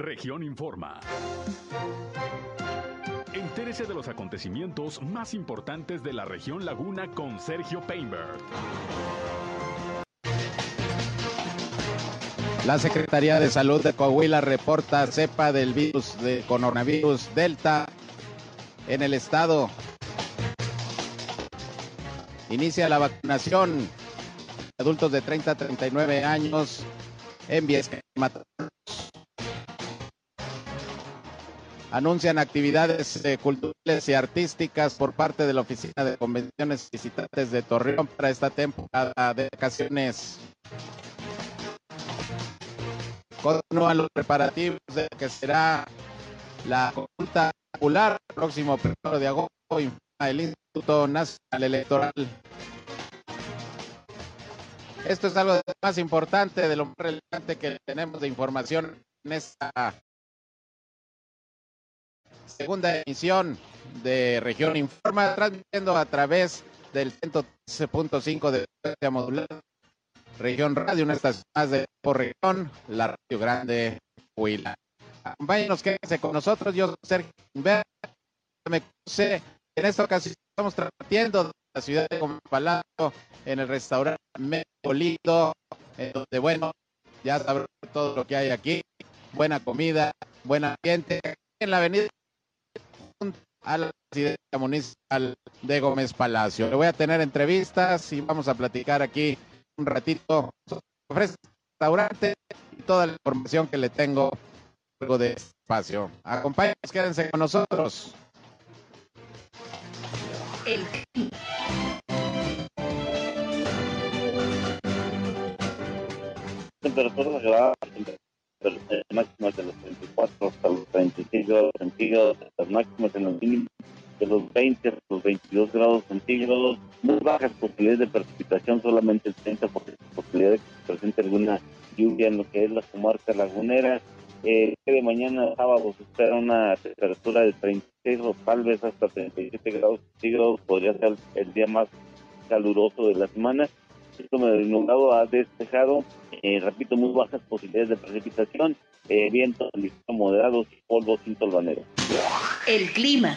Región Informa. Entérese de los acontecimientos más importantes de la región Laguna con Sergio Painberg. La Secretaría de Salud de Coahuila reporta cepa del virus de coronavirus Delta en el estado. Inicia la vacunación adultos de 30 a 39 años en Viesca Anuncian actividades eh, culturales y artísticas por parte de la Oficina de Convenciones y Visitantes de Torreón para esta temporada de vacaciones. Continúan los preparativos de que será la consulta popular el próximo primero de agosto, el Instituto Nacional Electoral. Esto es algo más importante, de lo más relevante que tenemos de información en esta segunda emisión de Región Informa, transmitiendo a través del 113.5 de frecuencia modular, Región Radio, una estación más de por región, la Radio Grande Huila. Acompáñenos, quédense con nosotros. Yo soy Sergio me en esta ocasión estamos transmitiendo la ciudad de Palacio en el restaurante Mepolito, donde, bueno, ya sabrán todo lo que hay aquí. Buena comida, buen ambiente. En la avenida a la presidencia municipal de Gómez Palacio. Le voy a tener entrevistas y vamos a platicar aquí un ratito. Ofrece restaurante y toda la información que le tengo luego de este espacio. Acompáñenos, quédense con nosotros. El temperatura máximas de los 34 hasta los 36 grados centígrados, las máximas en los mínimos de los 20 hasta los 22 grados centígrados, muy bajas posibilidades de precipitación, solamente el 30% de posibilidad de que se presente alguna lluvia en lo que es la comarca lagunera. Eh, de mañana sábado se espera una temperatura de 36 o tal vez hasta 37 grados centígrados, podría ser el día más caluroso de la semana esto me nublado ha despejado, eh, repito, muy bajas posibilidades de precipitación, eh, vientos moderados y polvo sin tolvanero. El clima.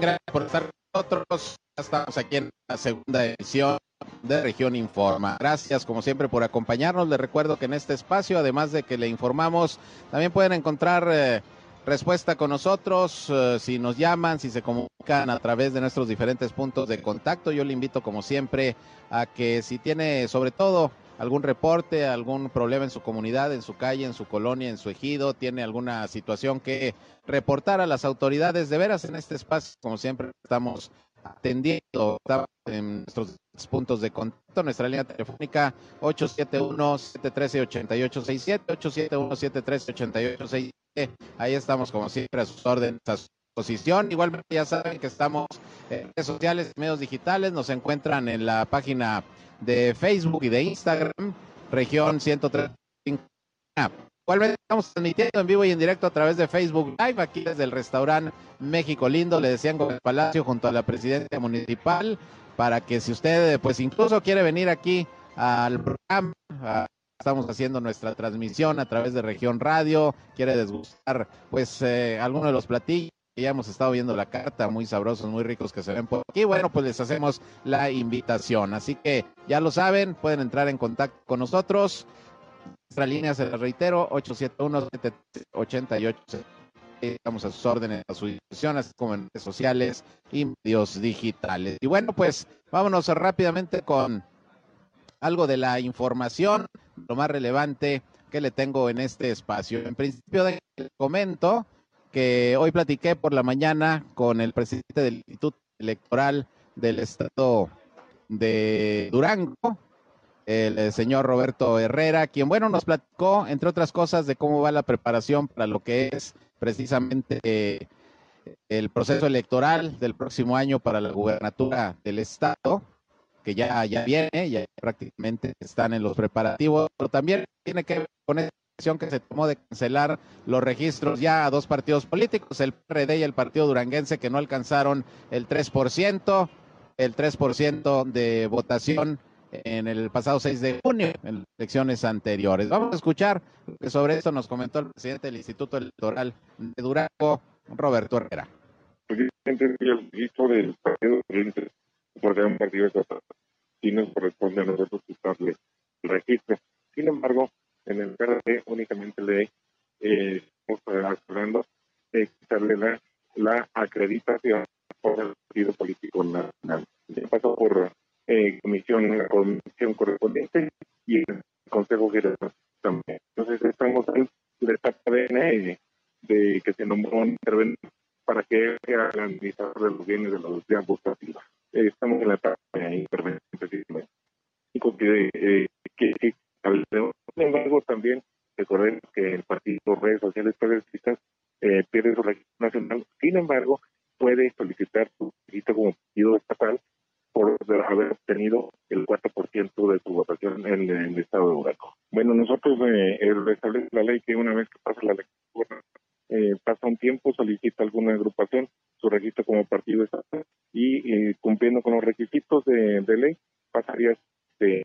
Gracias por estar con nosotros. Estamos aquí en la segunda edición de Región Informa. Gracias como siempre por acompañarnos. Les recuerdo que en este espacio, además de que le informamos, también pueden encontrar eh, respuesta con nosotros, eh, si nos llaman, si se comunican a través de nuestros diferentes puntos de contacto. Yo le invito como siempre a que si tiene sobre todo algún reporte, algún problema en su comunidad, en su calle, en su colonia, en su ejido, tiene alguna situación que reportar a las autoridades, de veras en este espacio, como siempre estamos atendiendo en nuestros puntos de contacto, nuestra línea telefónica 871-713-8867, 871-713-8867 Ahí estamos como siempre a sus órdenes, a su posición. Igualmente ya saben que estamos en redes sociales, medios digitales, nos encuentran en la página de Facebook y de Instagram, región 135. Igualmente estamos transmitiendo en vivo y en directo a través de Facebook Live, aquí desde el restaurante México Lindo, le decían con el Palacio junto a la presidencia municipal, para que si usted pues incluso quiere venir aquí al programa, Estamos haciendo nuestra transmisión a través de Región Radio. Quiere desgustar, pues, eh, alguno de los platillos ya hemos estado viendo la carta, muy sabrosos, muy ricos que se ven por aquí. Bueno, pues les hacemos la invitación. Así que ya lo saben, pueden entrar en contacto con nosotros. Nuestra línea, se la reitero, 871-788. Estamos a sus órdenes, a su disposición, así como en redes sociales y medios digitales. Y bueno, pues vámonos rápidamente con algo de la información, lo más relevante que le tengo en este espacio. En principio, de comento que hoy platiqué por la mañana con el presidente del Instituto Electoral del Estado de Durango, el, señor Roberto Herrera, quien, bueno, nos platicó, entre otras cosas, de cómo va la preparación para lo que es precisamente eh, el proceso electoral del próximo año para la gubernatura del Estado que ya, ya viene, ya prácticamente están en los preparativos, pero también tiene que ver con esa decisión que se tomó de cancelar los registros ya a dos partidos políticos, el PRD y el Partido Duranguense, que no alcanzaron el 3%. el 3% de votación en el pasado 6 de junio, en las elecciones anteriores. Vamos a escuchar que sobre esto nos comentó el presidente del Instituto Electoral de Durango, Roberto Herrera. El registro del partido un partido estatal, sí nos corresponde a nosotros quitarle el registro. Sin embargo, en el PRD únicamente le eh, estamos hablando de quitarle la, la acreditación por el partido político nacional. Ya pasó por eh, comisión, la comisión correspondiente y el Consejo General también. Entonces estamos en la etapa de, de que se nombró un interventor para que sea el administrador de los bienes de los días votativos. Eh, estamos en la etapa de intervención. Que, eh, que, que, sin embargo, también recordemos que el Partido Redes Sociales Progresistas eh, pierde su registro nacional. Sin embargo, puede solicitar su registro como partido estatal por haber obtenido el 4% de su votación en, el estado de Durango. Bueno, nosotros eh, establece la ley que una vez que pasa la lectura, eh, pasa un tiempo, solicita alguna agrupación su registro como partido estatal y eh, cumpliendo con los requisitos de, ley, pasaría de,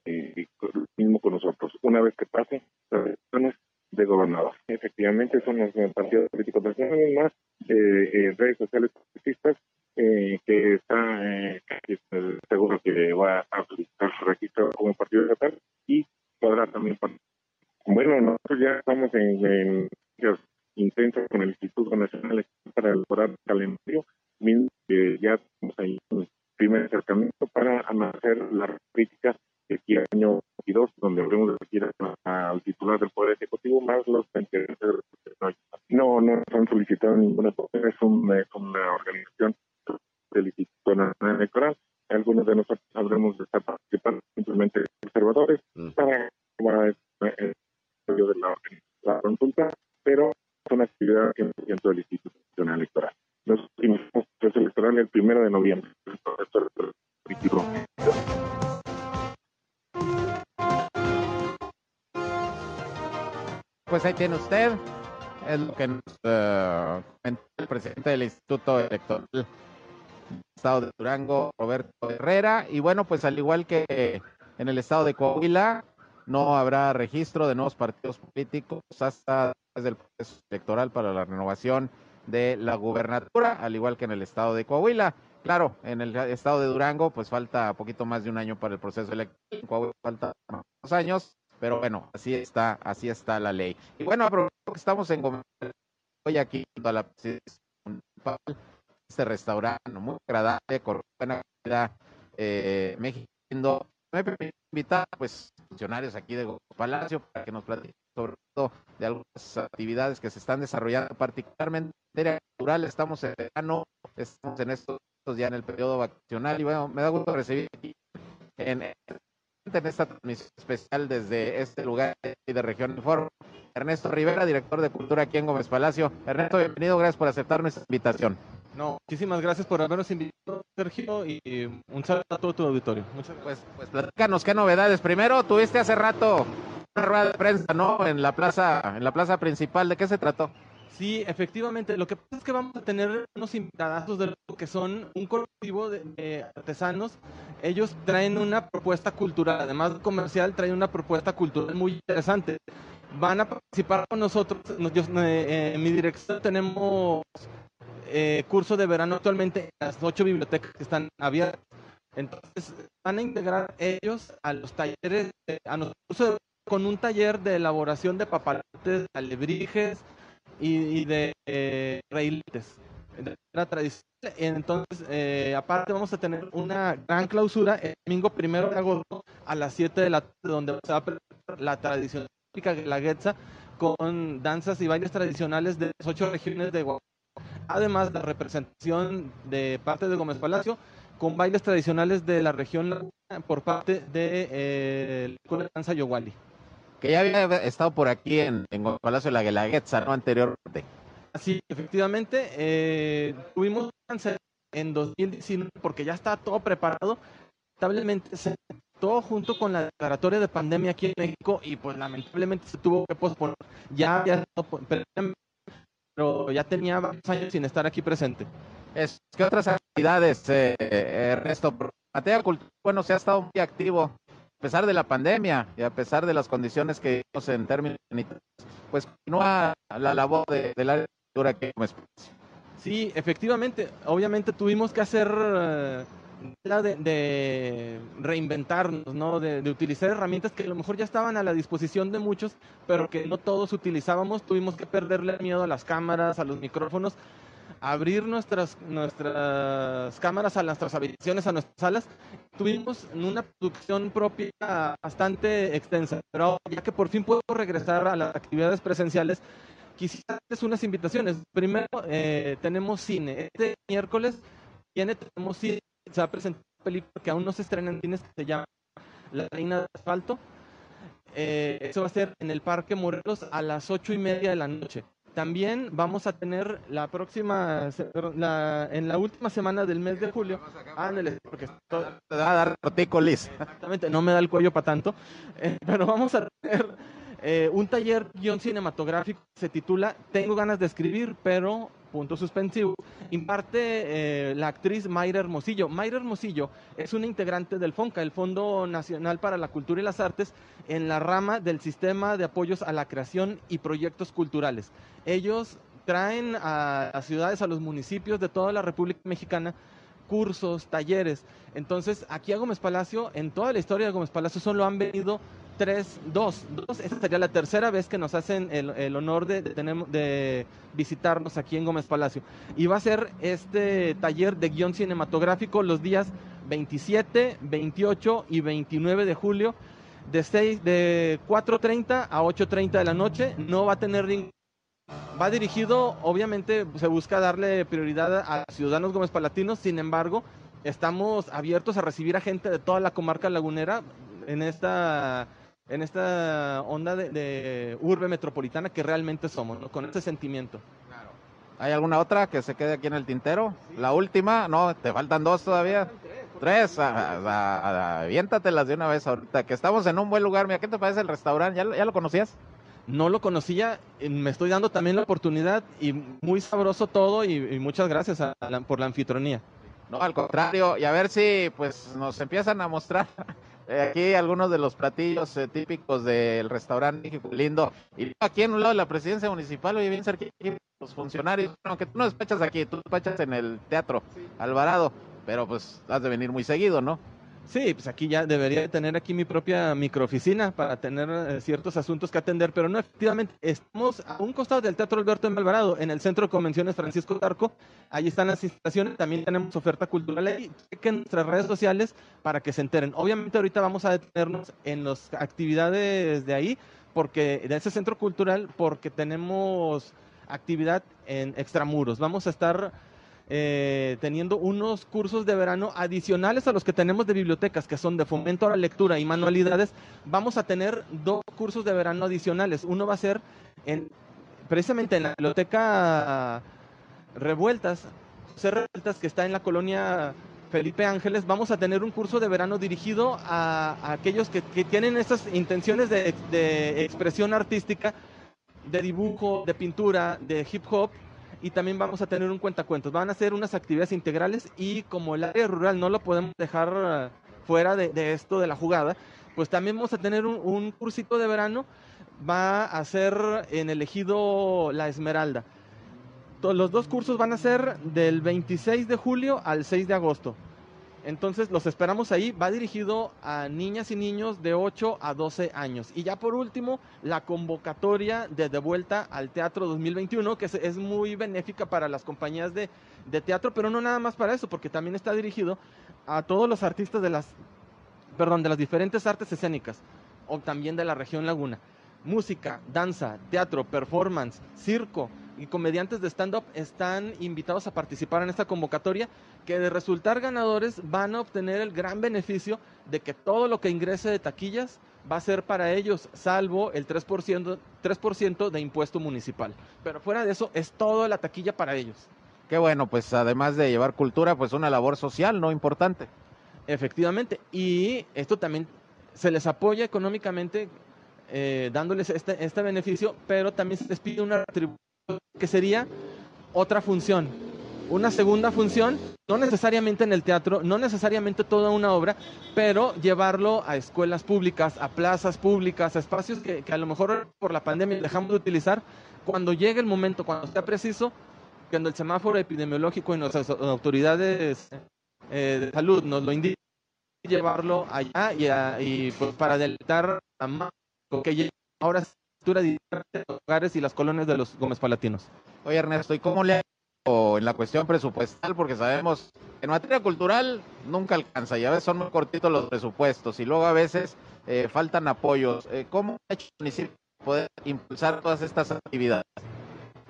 lo mismo con nosotros. Una vez que pase las elecciones de gobernador. Efectivamente, son los partidos políticos nacionales más eh, redes sociales progresistas eh, que está eh, seguro que va a solicitar su registro como partido estatal y podrá también bueno nosotros ya estamos en, en intensos con el Instituto Nacional para elaborar el calendario ya estamos ahí en el primer acercamiento para hacer las críticas de aquí año 22 donde habremos de elegir al titular del Poder Ejecutivo más los no no han solicitado ninguna es, un, es una organización del Instituto Nacional Electoral. Algunos de nosotros habremos de estar participando simplemente observadores mm. para, para el, de la, la consulta, pero una actividad que dentro del Instituto Nacional Electoral. Nos iniciamos el proceso electoral el primero de noviembre. Pues ahí tiene usted, es lo que nos uh, el presidente del Instituto Electoral estado de Durango, Roberto Herrera. Y bueno, pues al igual que en el estado de Coahuila, no habrá registro de nuevos partidos políticos hasta del proceso electoral para la renovación de la gubernatura, al igual que en el estado de Coahuila. Claro, en el estado de Durango, pues falta poquito más de un año para el proceso electoral. En Coahuila falta dos años, pero bueno, así está, así está la ley. Y bueno, aprovechando que estamos en hoy aquí a la presidencia municipal, este restaurante muy agradable, con buena calidad eh, mexicano. Me permite invitar pues funcionarios aquí de Palacio para que nos platiquen sobre todo de algunas actividades que se están desarrollando, particularmente en materia cultural. Estamos en verano, estamos en estos ya en el periodo vacacional y bueno, me da gusto recibir aquí en, en esta transmisión especial desde este lugar de Región Informe. Ernesto Rivera, director de Cultura aquí en Gómez Palacio. Ernesto, bienvenido, gracias por aceptar nuestra invitación. No, muchísimas gracias por habernos invitado, Sergio, y un saludo a todo tu auditorio. Muchas gracias. Pues, pues platícanos qué novedades. Primero, tuviste hace rato una rueda de prensa, ¿no? En la plaza, en la plaza principal. ¿De qué se trató? Sí, efectivamente. Lo que pasa es que vamos a tener unos invitados de lo que son un colectivo de, artesanos. Ellos traen una propuesta cultural, además de comercial, traen una propuesta cultural muy interesante. Van a participar con nosotros. Eh, en mi dirección tenemos eh, curso de verano actualmente en las ocho bibliotecas que están abiertas. Entonces, van a integrar ellos a los talleres, a nosotros con un taller de elaboración de papalotes, alebrijes y, de eh, de la tradición. Entonces, eh, aparte vamos a tener una gran clausura el domingo primero de agosto a las 7 de la tarde, donde se va a presentar la tradición típica guelaguetza con danzas y bailes tradicionales de las ocho regiones de Oaxaca además de representación de parte de Gómez Palacio con bailes tradicionales de la región por parte de eh, la danza Yowali. Que ya había estado por aquí en, Gómez Palacio de la Guelaguetza, ¿no? Anteriormente. Sí, efectivamente, eh, tuvimos en 2019 porque ya está todo preparado. Lamentablemente se todo junto con la declaratoria de pandemia aquí en México y pues lamentablemente se tuvo que posponer. Ya había pero ya tenía varios años sin estar aquí presente. Es, ¿Qué otras actividades, eh, Ernesto? Materia Cultura, bueno, se ha estado muy activo a pesar de la pandemia y a pesar de las condiciones que vimos en términos sanitarios, pues continúa la labor de, la cultura que como Sí, efectivamente, obviamente tuvimos que hacer eh, de, reinventarnos, ¿no? De, de, utilizar herramientas que a lo mejor ya estaban a la disposición de muchos, pero que no todos utilizábamos. Tuvimos que perderle miedo a las cámaras, a los micrófonos, abrir nuestras, nuestras cámaras a nuestras habitaciones, a nuestras salas. Tuvimos una producción propia bastante extensa, pero ya que por fin puedo regresar a las actividades presenciales, quisiera hacerles unas invitaciones. Primero, eh, tenemos cine. Este miércoles tiene, tenemos cine se va a presentar una película que aún no se estrena en cines que se llama La Reina de Asfalto. Eh, eso va a ser en el Parque Morelos a las ocho y media de la noche. También vamos a tener la próxima, en la última semana del mes de julio. Ándale, porque te va a dar Exactamente, no me da el cuello para tanto. Eh, pero vamos a tener eh, un taller guion cinematográfico se titula Tengo ganas de escribir, pero punto suspensivo, imparte eh, la actriz Mayra Hermosillo. Mayra Hermosillo es una integrante del FONCA, el Fondo Nacional para la Cultura y las Artes, en la rama del sistema de apoyos a la creación y proyectos culturales. Ellos traen a ciudades, a los municipios de toda la República Mexicana cursos, talleres. Entonces, aquí a Gómez Palacio, en toda la historia de Gómez Palacio, solo han venido tres, dos, dos. Esta sería la tercera vez que nos hacen el, honor de, de, visitarnos aquí en Gómez Palacio. Y va a ser este taller de guion cinematográfico los días 27, 28 y 29 de julio de, 6, de 4.30 a 8.30 de la noche. No va a tener ningún va dirigido, obviamente se busca darle prioridad a ciudadanos gómez palatinos, sin embargo, estamos abiertos a recibir a gente de toda la comarca lagunera en esta en esta onda de, urbe metropolitana que realmente somos, con ese sentimiento. ¿Hay alguna otra que se quede aquí en el tintero? La última, no, te faltan dos todavía. Tres, aviéntatelas de una vez ahorita, que estamos en un buen lugar. Mira, ¿qué te parece el restaurante? ¿Ya, ya lo conocías? No lo conocía, me estoy dando también la oportunidad y muy sabroso todo y, muchas gracias por la anfitrionía. No, al contrario, y a ver si pues nos empiezan a mostrar eh, aquí algunos de los platillos eh, típicos del restaurante Lindo. Y aquí en un lado de la presidencia municipal, oye, bien cerca los funcionarios. Aunque tú no despachas aquí, tú despachas en el Teatro Alvarado, pero pues has de venir muy seguido, ¿no? Sí, pues aquí ya debería tener aquí mi propia microoficina para tener eh, ciertos asuntos que atender, pero no, efectivamente, estamos a un costado del Teatro Alberto en Alvarado, en el Centro de Convenciones Francisco Tarco, ahí están las instalaciones, también tenemos oferta cultural ahí, chequen nuestras redes sociales para que se enteren. Obviamente ahorita vamos a detenernos en las actividades de ahí, porque de ese centro cultural, porque tenemos actividad en extramuros. Vamos a estar eh, teniendo unos cursos de verano adicionales a los que tenemos de bibliotecas, que son de fomento a la lectura y manualidades. Vamos a tener dos cursos de verano adicionales. Uno va a ser en, precisamente en la biblioteca Revueltas, Revueltas, que está en la colonia Felipe Ángeles, vamos a tener un curso de verano dirigido a, aquellos que, tienen estas intenciones de, de expresión artística, de dibujo, de pintura, de hip hop, y también vamos a tener un cuentacuentos. Van a ser unas actividades integrales y como el área rural no lo podemos dejar eh, fuera de, esto de la jugada, pues también vamos a tener un, cursito de verano. Va a ser en el ejido La Esmeralda. Los dos cursos van a ser del 26 de julio al 6 de agosto. Entonces los esperamos ahí. Va dirigido a niñas y niños de 8 a 12 años. Y ya por último, la convocatoria de De Vuelta al Teatro 2021, que es, muy benéfica para las compañías de, teatro, pero no nada más para eso, porque también está dirigido a todos los artistas de las, perdón, de las diferentes artes escénicas, o también de la región Laguna. Música, danza, teatro, performance, circo, y comediantes de stand-up están invitados a participar en esta convocatoria que de resultar ganadores van a obtener el gran beneficio de que todo lo que ingrese de taquillas va a ser para ellos, salvo el 3%, 3 de impuesto municipal. Pero fuera de eso, es toda la taquilla para ellos. Qué bueno, pues además de llevar cultura, pues una labor social, ¿no? Importante. Efectivamente. Y esto también se les apoya económicamente eh, dándoles este, este beneficio, pero también se les pide una retribución que sería otra función. una segunda función, no necesariamente en el teatro, no necesariamente toda una obra, pero llevarlo a escuelas públicas, a plazas públicas, a espacios que, a lo mejor por la pandemia dejamos de utilizar. Cuando llegue el momento, cuando sea preciso, cuando el semáforo epidemiológico y nuestras autoridades eh, de salud nos lo indiquen, llevarlo allá y, pues para deleitar a más que llegue ahora estructura de los hogares y las colonias de los Gómez Palatinos. Oye, Ernesto, ¿y cómo le ha ido en la cuestión presupuestal? Porque sabemos que en materia cultural nunca alcanza y a veces son muy cortitos los presupuestos y luego a veces eh, faltan apoyos. Eh, ¿Cómo ha hecho el municipio para poder impulsar todas estas actividades?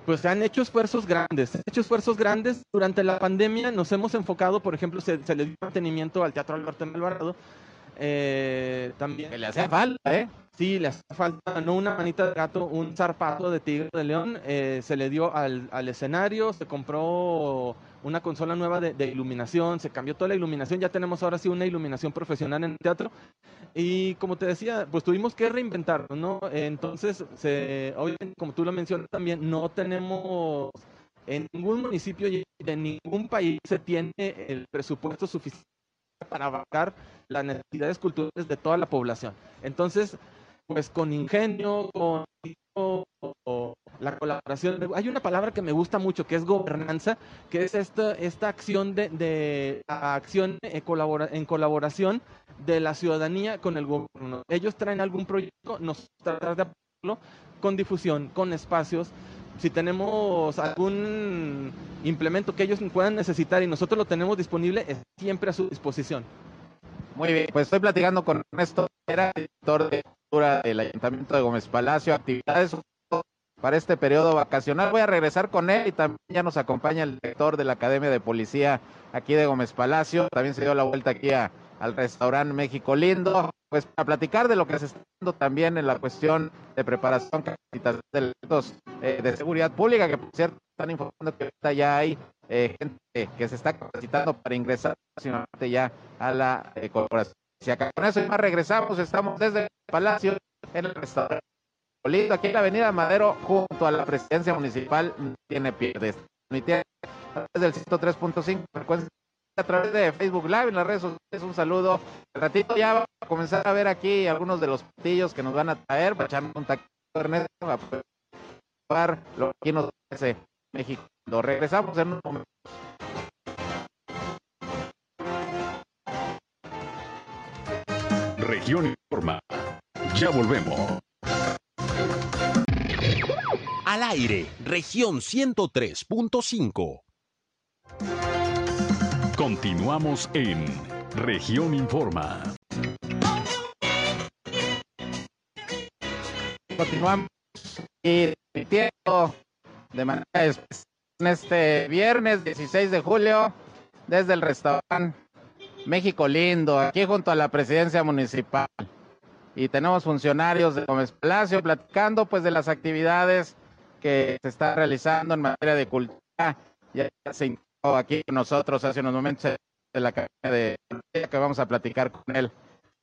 Pues se han hecho esfuerzos grandes, se han hecho esfuerzos grandes. Durante la pandemia nos hemos enfocado, por ejemplo, se, se le dio mantenimiento al Teatro Alberto Melvarado. Eh, también Que le hace falta, ¿eh? Sí, le hace falta no una manita de gato, un zarpazo de tigre de león. eh, se le dio al, al escenario, se compró una consola nueva de, de iluminación, se cambió toda la iluminación. Ya tenemos ahora sí una iluminación profesional en el teatro. Y como te decía, pues tuvimos que reinventarnos, ¿no? Entonces, se, obviamente, como tú lo mencionas también, no tenemos en ningún municipio y de ningún país se tiene el presupuesto suficiente para abarcar las necesidades culturales de toda la población. Entonces, pues con ingenio, con la colaboración. Hay una palabra que me gusta mucho que es gobernanza, que es esta, esta acción de, de acción eh, colabora- en colaboración de la ciudadanía con el gobierno. Ellos traen algún proyecto, nos tratar de apoyarlo con difusión, con espacios. Si tenemos algún implemento que ellos puedan necesitar y nosotros lo tenemos disponible, es siempre a su disposición. Muy bien, pues estoy platicando con Ernesto, era director de cultura del Ayuntamiento de Gómez Palacio, actividades para este periodo vacacional. Voy a regresar con él y también ya nos acompaña el director de la Academia de Policía aquí de Gómez Palacio. También se dio la vuelta aquí al restaurante México Lindo, pues para platicar de lo que se está haciendo también en la cuestión de preparación, de elementos eh, de seguridad pública, que por cierto están informando que ahorita ya hay eh, gente que se está capacitando para ingresar próximamente ya a la eh, corporación. Si acá con eso y más regresamos, estamos desde el Palacio en el restaurante Lindo, aquí en la Avenida Madero, junto a la presidencia municipal, no tiene pierdes. Ni tiene a través del 103.5 frecuencia a través de Facebook Live en las redes sociales. Un saludo. Al ratito ya vamos a comenzar a ver aquí algunos de los platillos que nos van a traer para echarnos un taquito, Ernesto, a probar lo que aquí nos ofrece México. Lo regresamos en un momento. Región Informa. Ya volvemos. Al aire, región 103.5. Continuamos en Región Informa. Continuamos y de manera especial en este viernes 16 de julio desde el restaurante México Lindo, aquí junto a la presidencia municipal. Y tenemos funcionarios de Gómez Palacio platicando pues de las actividades que se están realizando en materia de cultura. Ya se aquí con nosotros hace unos momentos de la Academia de que vamos a platicar con él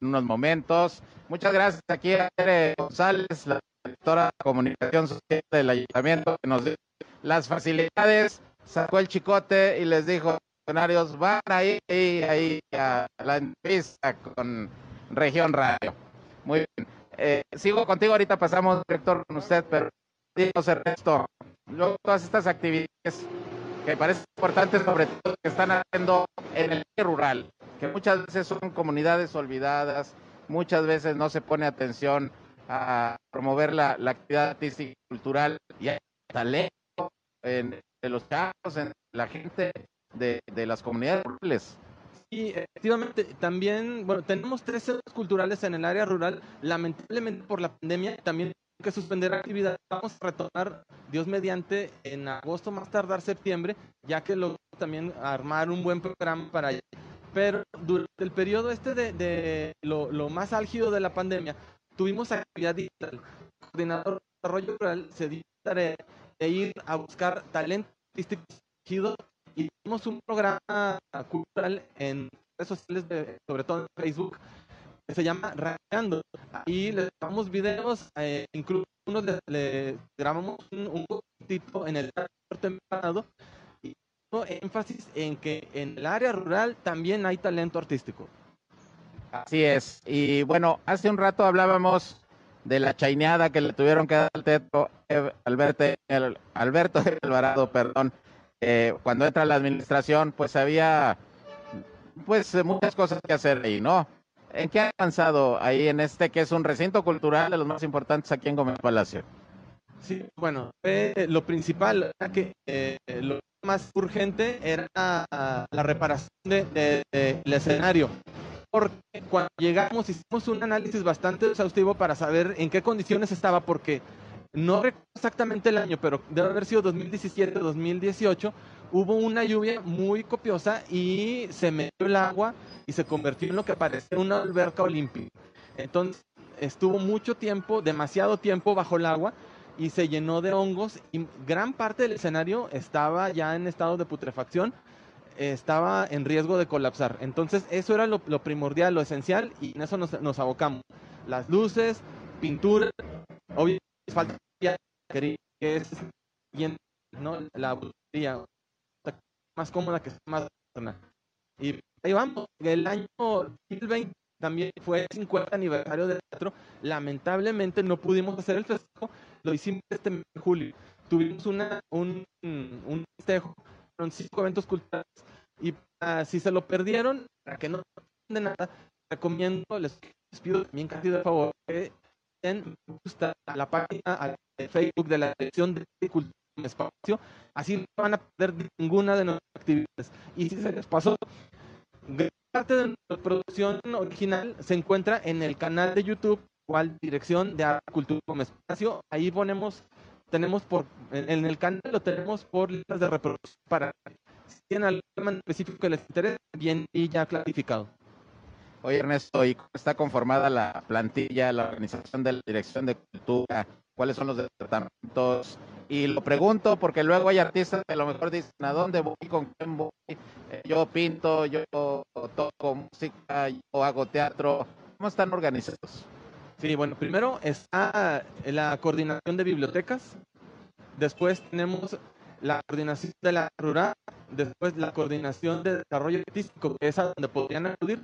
en unos momentos. Muchas gracias aquí a Tere González, la directora de comunicación social del ayuntamiento, que nos dio las facilidades, sacó el chicote y les dijo, funcionarios, van ahí, ahí a la entrevista con Región Radio. Muy bien. Eh, sigo contigo, ahorita pasamos, director, con usted, pero díganos, Ernesto, luego todas estas actividades que parecen importantes, sobre todo que están haciendo en el rural, que muchas veces son comunidades olvidadas, muchas veces no se pone atención a promover la, actividad artística y cultural y hay talento en, en los chavos, en la gente de, de las comunidades rurales. Y efectivamente, también, bueno, tenemos tres centros culturales en el área rural. Lamentablemente por la pandemia también que suspender actividades. Vamos a retomar, Dios mediante, en agosto, más tardar septiembre, ya que lo también armar un buen programa para allá. Pero durante el periodo este de, de lo, lo más álgido de la pandemia, tuvimos actividad digital. El coordinador de desarrollo rural se dio tarea de ir a buscar talento artístico y hicimos un programa cultural en redes sociales, de- sobre todo en Facebook, se llama Rayando. Ahí les grabamos videos, eh, incluso unos le, le grabamos un, un poquitito en el temprano y énfasis en que en el área rural también hay talento artístico. Así es. Y bueno, hace un rato hablábamos de la chaineada que le tuvieron que dar al teto Alberto, Alberto Alvarado, perdón, eh, cuando entra la administración, pues había pues muchas cosas que hacer ahí, ¿no? ¿En qué ha avanzado ahí en este que es un recinto cultural de los más importantes aquí en Gómez Palacio? Sí, bueno, lo principal era que eh, lo más urgente era la reparación del de, escenario. Porque cuando llegamos hicimos un análisis bastante exhaustivo para saber en qué condiciones estaba, porque no recuerdo exactamente el año, pero debe haber sido 2017, 2018, hubo una lluvia muy copiosa y se metió el agua y se convirtió en lo que parecía una alberca olímpica. Entonces estuvo mucho tiempo, demasiado tiempo bajo el agua y se llenó de hongos y gran parte del escenario estaba ya en estado de putrefacción, estaba en riesgo de colapsar. Entonces eso era lo, primordial, lo esencial y en eso nos, abocamos. Las luces, pintura, obviamente falta que es ¿no? la botella más cómoda que más y ahí vamos el año 2020 también fue el 50 aniversario del teatro lamentablemente no pudimos hacer el festejo lo hicimos este mes de julio. Tuvimos una, un, un festejo, fueron cinco eventos culturales y si se lo perdieron, para que no de nada, recomiendo, les, pido también casi de favor que den gusta a la página de Facebook de la Dirección de Cultura Espacio, así no van a perder ninguna de nuestras actividades. Y si se les pasó, parte de nuestra producción original se encuentra en el canal de YouTube cual dirección de arte, cultura. Ahí ponemos, tenemos por, en, el canal lo tenemos por listas de reproducción para si tienen algún tema específico que les interese, bien y ya clasificado. Oye Ernesto, ¿y está conformada la plantilla, la organización de la dirección de cultura? ¿Cuáles son los departamentos? Y lo pregunto porque luego hay artistas que a lo mejor dicen, ¿a dónde voy? ¿Con quién voy? Eh, yo pinto, yo toco música, yo hago teatro. ¿Cómo están organizados? Sí, bueno, primero está la coordinación de bibliotecas, después tenemos la coordinación de la rural, después la coordinación de desarrollo artístico, que es a donde podrían acudir.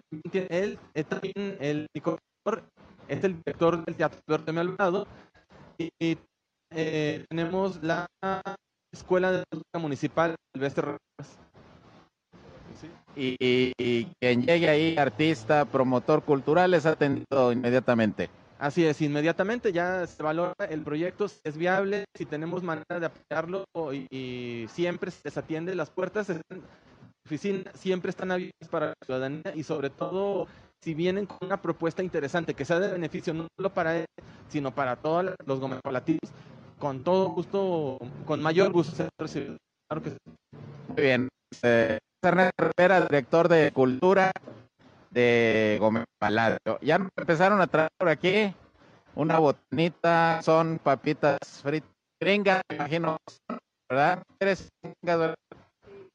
Él es también el es el director del Teatro Alberto Alvarado y, eh, tenemos la Escuela de Música Municipal Silvestre y, y, quien llegue ahí, artista, promotor cultural, es atendido inmediatamente. Así es, inmediatamente ya se valora el proyecto, si es viable, si tenemos manera de apoyarlo y, siempre se les atiende, las puertas de oficina siempre están abiertas para la ciudadanía y sobre todo si vienen con una propuesta interesante que sea de beneficio no solo para él, sino para todos los gomepalativos, con todo gusto, con mayor gusto. Muy bien. Eh, Rivera, director de Cultura de Gómez. Ya empezaron a traer por aquí una botanita, son papitas fritas gringas, me imagino, ¿verdad? Tres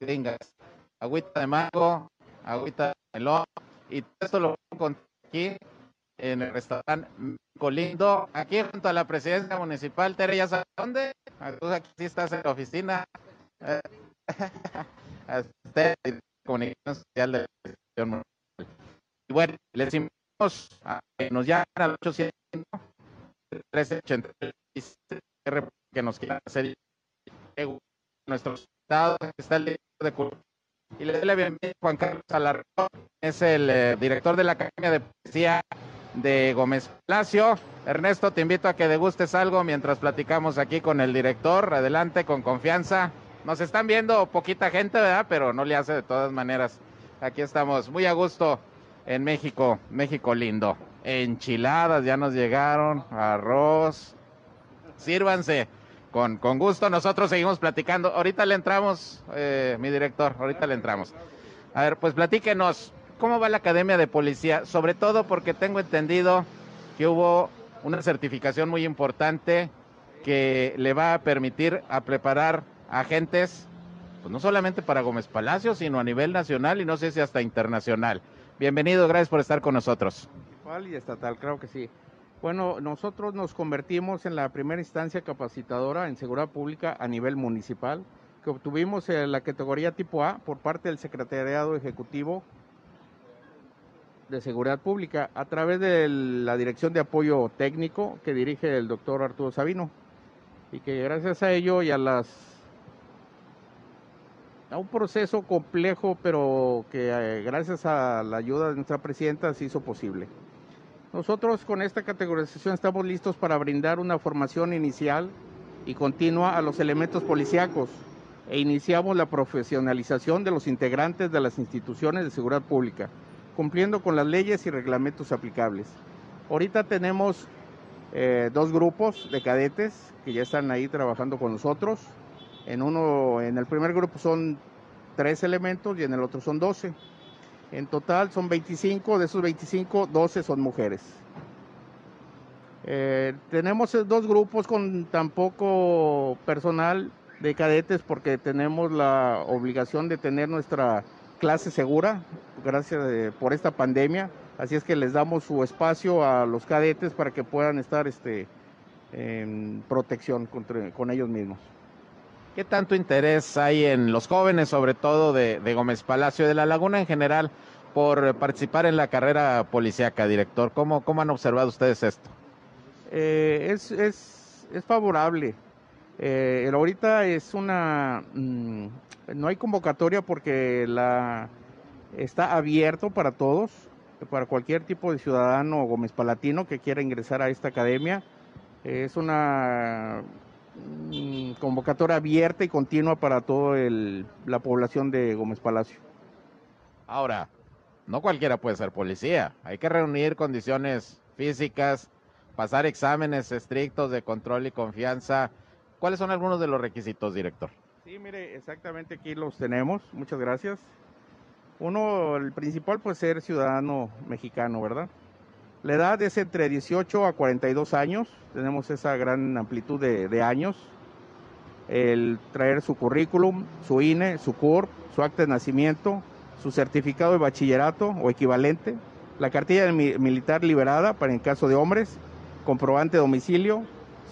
gringas, agüita de mango, agüita de melón, y todo esto lo encontré aquí en el restaurante Colindo, aquí junto a la presidencia municipal. Tere, ¿ya sabes dónde? Tú aquí sí estás en la oficina. Comunicación social de la municipal. Y bueno, les invitamos a que nos llamen al 800 que nos quieran hacer nuestros estados, está el de cultura. Y le doy la bienvenida a Juan Carlos Alarcón, es el eh, director de la Academia de Policía de Gómez Palacio. Ernesto, te invito a que degustes algo mientras platicamos aquí con el director. Adelante, con confianza. Nos están viendo poquita gente, ¿verdad? Pero no le hace de todas maneras. Aquí estamos muy a gusto en México, México lindo. Enchiladas ya nos llegaron, arroz. Sírvanse. Con, con gusto, nosotros seguimos platicando. Ahorita le entramos, eh, mi director, ahorita le entramos. A ver, pues platíquenos, ¿cómo va la Academia de Policía? Sobre todo porque tengo entendido que hubo una certificación muy importante que le va a permitir a preparar agentes, pues no solamente para Gómez Palacio, sino a nivel nacional y no sé si hasta internacional. Bienvenido, gracias por estar con nosotros. y estatal, creo que sí. Bueno, nosotros nos convertimos en la primera instancia capacitadora en seguridad pública a nivel municipal. que obtuvimos en la categoría tipo A por parte del Secretariado Ejecutivo de Seguridad Pública a través de la Dirección de Apoyo Técnico que dirige el doctor Arturo Sabino y que gracias a ello y a las a un proceso complejo pero que eh, gracias a la ayuda de nuestra presidenta se hizo posible. Nosotros con esta categorización estamos listos para brindar una formación inicial y continua a los elementos policíacos e iniciamos la profesionalización de los integrantes de las instituciones de seguridad pública, cumpliendo con las leyes y reglamentos aplicables. Ahorita tenemos eh, dos grupos de cadetes que ya están ahí trabajando con nosotros. En uno, en el primer grupo son tres elementos y en el otro son 12. En total son 25, de esos 25, 12 son mujeres. Eh, tenemos dos grupos con tan poco personal de cadetes porque tenemos la obligación de tener nuestra clase segura gracias eh, por esta pandemia. Así es que les damos su espacio a los cadetes para que puedan estar este, en protección con ellos mismos. ¿Qué tanto interés hay en los jóvenes, sobre todo de, Gómez Palacio, de la Laguna en general, por participar en la carrera policíaca, director? ¿Cómo, cómo han observado ustedes esto? Eh, es, es, es, favorable. Eh, ahorita es una... Mm, no hay convocatoria porque la está abierto para todos, para cualquier tipo de ciudadano Gómez Palatino que quiera ingresar a esta academia. Es una convocatoria abierta y continua para toda la población de Gómez Palacio. Ahora, no cualquiera puede ser policía. Hay que reunir condiciones físicas, pasar exámenes estrictos de control y confianza. ¿Cuáles son algunos de los requisitos, director? Sí, mire, exactamente aquí los tenemos. Muchas gracias. Uno, el principal, pues ser ciudadano mexicano, ¿verdad? La edad es entre 18 a 42 años, tenemos esa gran amplitud de, años. El traer su currículum, su INE, su CURP, su acta de nacimiento, su certificado de bachillerato o equivalente, la cartilla militar liberada para en caso de hombres, comprobante de domicilio,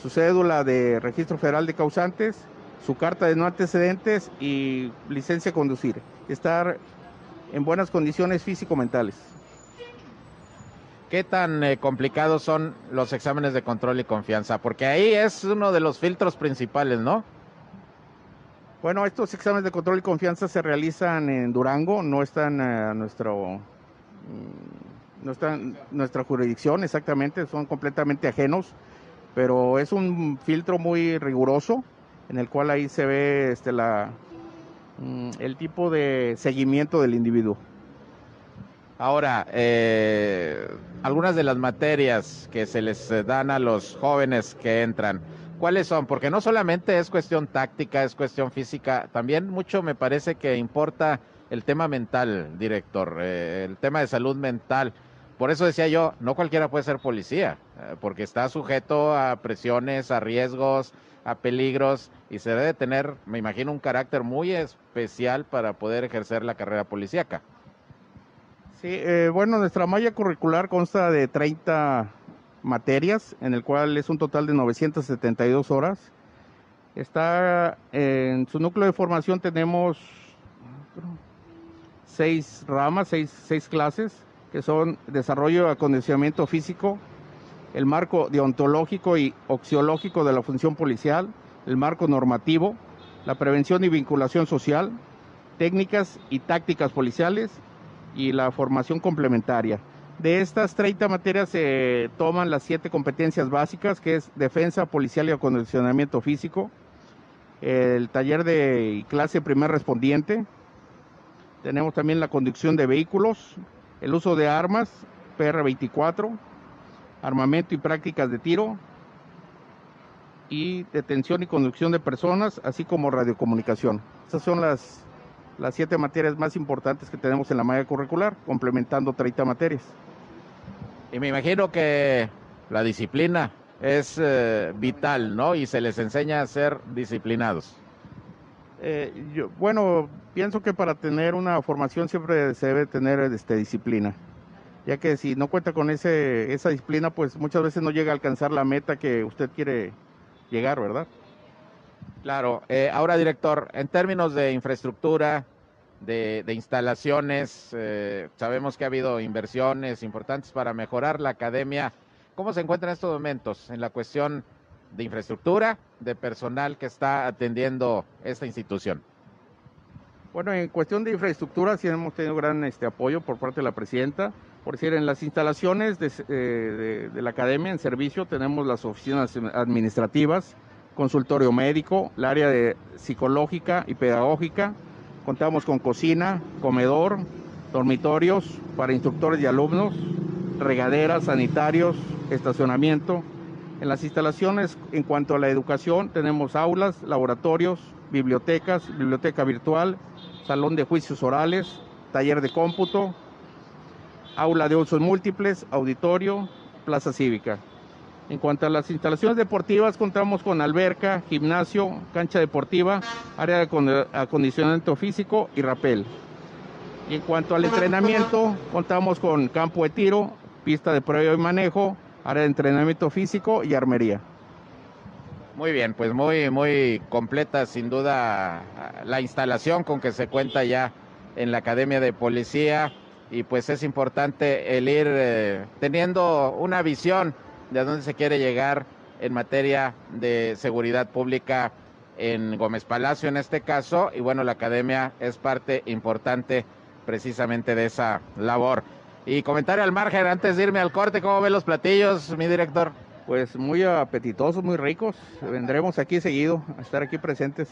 su cédula de registro federal de causantes, su carta de no antecedentes y licencia conducir. Estar en buenas condiciones físico-mentales. ¿Qué tan eh, complicados son los exámenes de control y confianza? Porque ahí es uno de los filtros principales, ¿no? Bueno, estos exámenes de control y confianza se realizan en Durango, no están a nuestro mm, no están nuestra jurisdicción exactamente, son completamente ajenos, pero es un filtro muy riguroso en el cual ahí se ve este la mm, el tipo de seguimiento del individuo. Ahora, eh, algunas de las materias que se les eh, dan a los jóvenes que entran, ¿cuáles son? Porque no solamente es cuestión táctica, es cuestión física, también mucho me parece que importa el tema mental, director, eh, el tema de salud mental. Por eso decía yo, no cualquiera puede ser policía, porque está sujeto a presiones, a riesgos, a peligros y se debe tener, me imagino, un carácter muy especial para poder ejercer la carrera policíaca. Sí, eh, bueno, nuestra malla curricular consta de 30 materias, en el cual es un total de 972 horas. Está en su núcleo de formación tenemos seis ramas, seis, seis clases, que son desarrollo y acondicionamiento físico, el marco deontológico y oxiológico de la función policial, el marco normativo, la prevención y vinculación social, técnicas y tácticas policiales y la formación complementaria. De estas 30 materias se toman las siete competencias básicas, que es defensa policial y acondicionamiento físico, el taller de clase primer respondiente, tenemos también la conducción de vehículos, el uso de armas, PR24, armamento y prácticas de tiro, y detención y conducción de personas, así como radiocomunicación. Esas son las las siete materias más importantes que tenemos en la malla curricular, complementando 30 materias. Y me imagino que la disciplina es eh, vital, ¿no? Y se les enseña a ser disciplinados. Eh, yo, bueno, pienso que para tener una formación siempre se debe tener este, disciplina, ya que si no cuenta con ese, esa disciplina, pues muchas veces no llega a alcanzar la meta que usted quiere llegar, ¿verdad? Claro. Eh, ahora, director, en términos de infraestructura, de, instalaciones, eh, sabemos que ha habido inversiones importantes para mejorar la academia. ¿Cómo se encuentra en estos momentos en la cuestión de infraestructura, de personal que está atendiendo esta institución? Bueno, en cuestión de infraestructura sí hemos tenido gran este, apoyo por parte de la presidenta. Por decir, en las instalaciones eh, de, la academia en servicio tenemos las oficinas administrativas, consultorio médico, el área de psicológica y pedagógica. Contamos con cocina, comedor, dormitorios para instructores y alumnos, regaderas, sanitarios, estacionamiento. En las instalaciones, en cuanto a la educación, tenemos aulas, laboratorios, bibliotecas, biblioteca virtual, salón de juicios orales, taller de cómputo, aula de usos múltiples, auditorio, plaza cívica. En cuanto a las instalaciones deportivas, contamos con alberca, gimnasio, cancha deportiva, área de acondicionamiento físico y rapel. Y en cuanto al entrenamiento, contamos con campo de tiro, pista de prueba y manejo, área de entrenamiento físico y armería. Muy bien, pues muy, muy completa sin duda la instalación con que se cuenta ya en la Academia de Policía y pues es importante el ir eh, teniendo una visión de a dónde se quiere llegar en materia de seguridad pública en Gómez Palacio en este caso y bueno, la academia es parte importante precisamente de esa labor. Y comentario al margen antes de irme al corte, ¿cómo ven los platillos, mi director? pues muy apetitosos, muy ricos. Vendremos aquí seguido a estar aquí presentes.